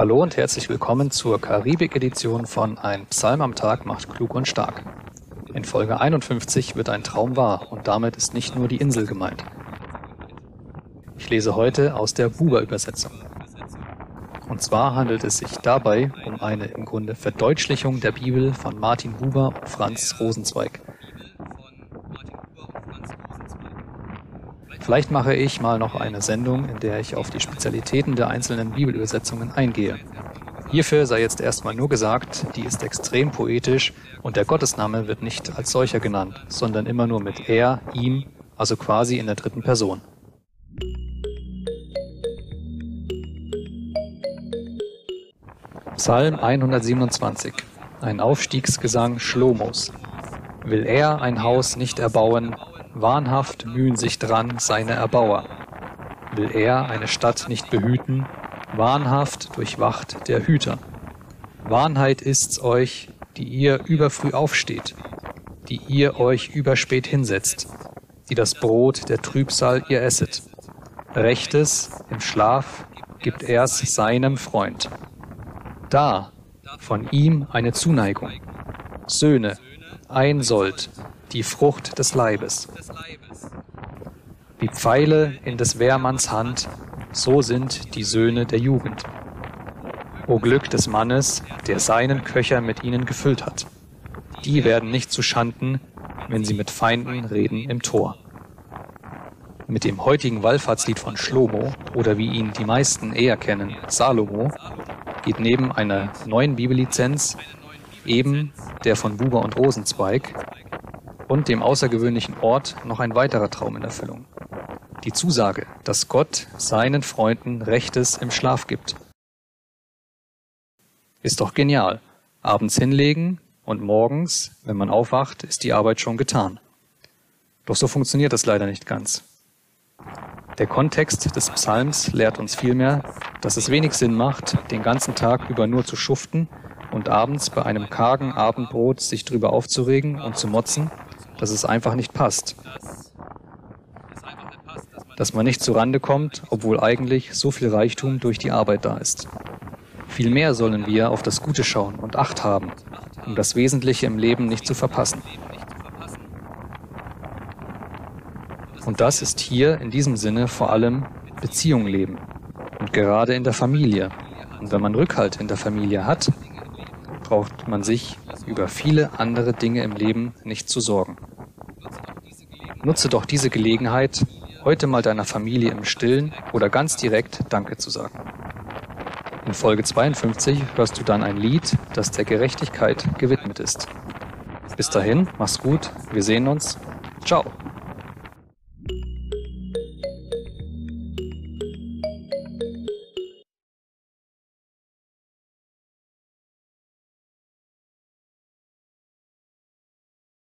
Hallo und herzlich willkommen zur Karibik-Edition von Ein Psalm am Tag macht klug und stark. In Folge 51 wird ein Traum wahr und damit ist nicht nur die Insel gemeint. Ich lese heute aus der Buber-Übersetzung. Und zwar handelt es sich dabei um eine im Grunde Verdeutlichung der Bibel von Martin Buber und Franz Rosenzweig. Vielleicht mache ich mal noch eine Sendung, in der ich auf die Spezialitäten der einzelnen Bibelübersetzungen eingehe. Hierfür sei jetzt erstmal nur gesagt, die ist extrem poetisch und der Gottesname wird nicht als solcher genannt, sondern immer nur mit er, ihm, also quasi in der dritten Person. Psalm 127, ein Aufstiegsgesang Schlomos. Will er ein Haus nicht erbauen, wahnhaft mühen sich dran seine Erbauer. Will er eine Stadt nicht behüten, wahnhaft durchwacht der Hüter. Wahrheit ist's euch, die ihr überfrüh aufsteht, die ihr euch überspät hinsetzt, die das Brot der Trübsal ihr esset. Rechtes im Schlaf gibt er's seinem Freund. Da, von ihm eine Zuneigung. Söhne, ein Sold, die Frucht des Leibes. Wie Pfeile in des Wehrmanns Hand, so sind die Söhne der Jugend. O Glück des Mannes, der seinen Köcher mit ihnen gefüllt hat. Die werden nicht zu Schanden, wenn sie mit Feinden reden im Tor. Mit dem heutigen Wallfahrtslied von Schlomo, oder wie ihn die meisten eher kennen, Salomo, geht neben einer neuen Bibellizenz eben der von Buber und Rosenzweig und dem außergewöhnlichen Ort noch ein weiterer Traum in Erfüllung. Die Zusage, dass Gott seinen Freunden Rechtes im Schlaf gibt. Ist doch genial. Abends hinlegen und morgens, wenn man aufwacht, ist die Arbeit schon getan. Doch so funktioniert das leider nicht ganz. Der Kontext des Psalms lehrt uns vielmehr, dass es wenig Sinn macht, den ganzen Tag über nur zu schuften und abends bei einem kargen Abendbrot sich drüber aufzuregen und zu motzen, dass es einfach nicht passt. Dass man nicht zurande kommt, obwohl eigentlich so viel Reichtum durch die Arbeit da ist. Vielmehr sollen wir auf das Gute schauen und Acht haben, um das Wesentliche im Leben nicht zu verpassen. Und das ist hier in diesem Sinne vor allem Beziehung leben und gerade in der Familie. Und wenn man Rückhalt in der Familie hat, braucht man sich über viele andere Dinge im Leben nicht zu sorgen. Nutze doch diese Gelegenheit, heute mal deiner Familie im Stillen oder ganz direkt Danke zu sagen. In Folge 52 hörst du dann ein Lied, das der Gerechtigkeit gewidmet ist. Bis dahin, mach's gut, wir sehen uns. Ciao.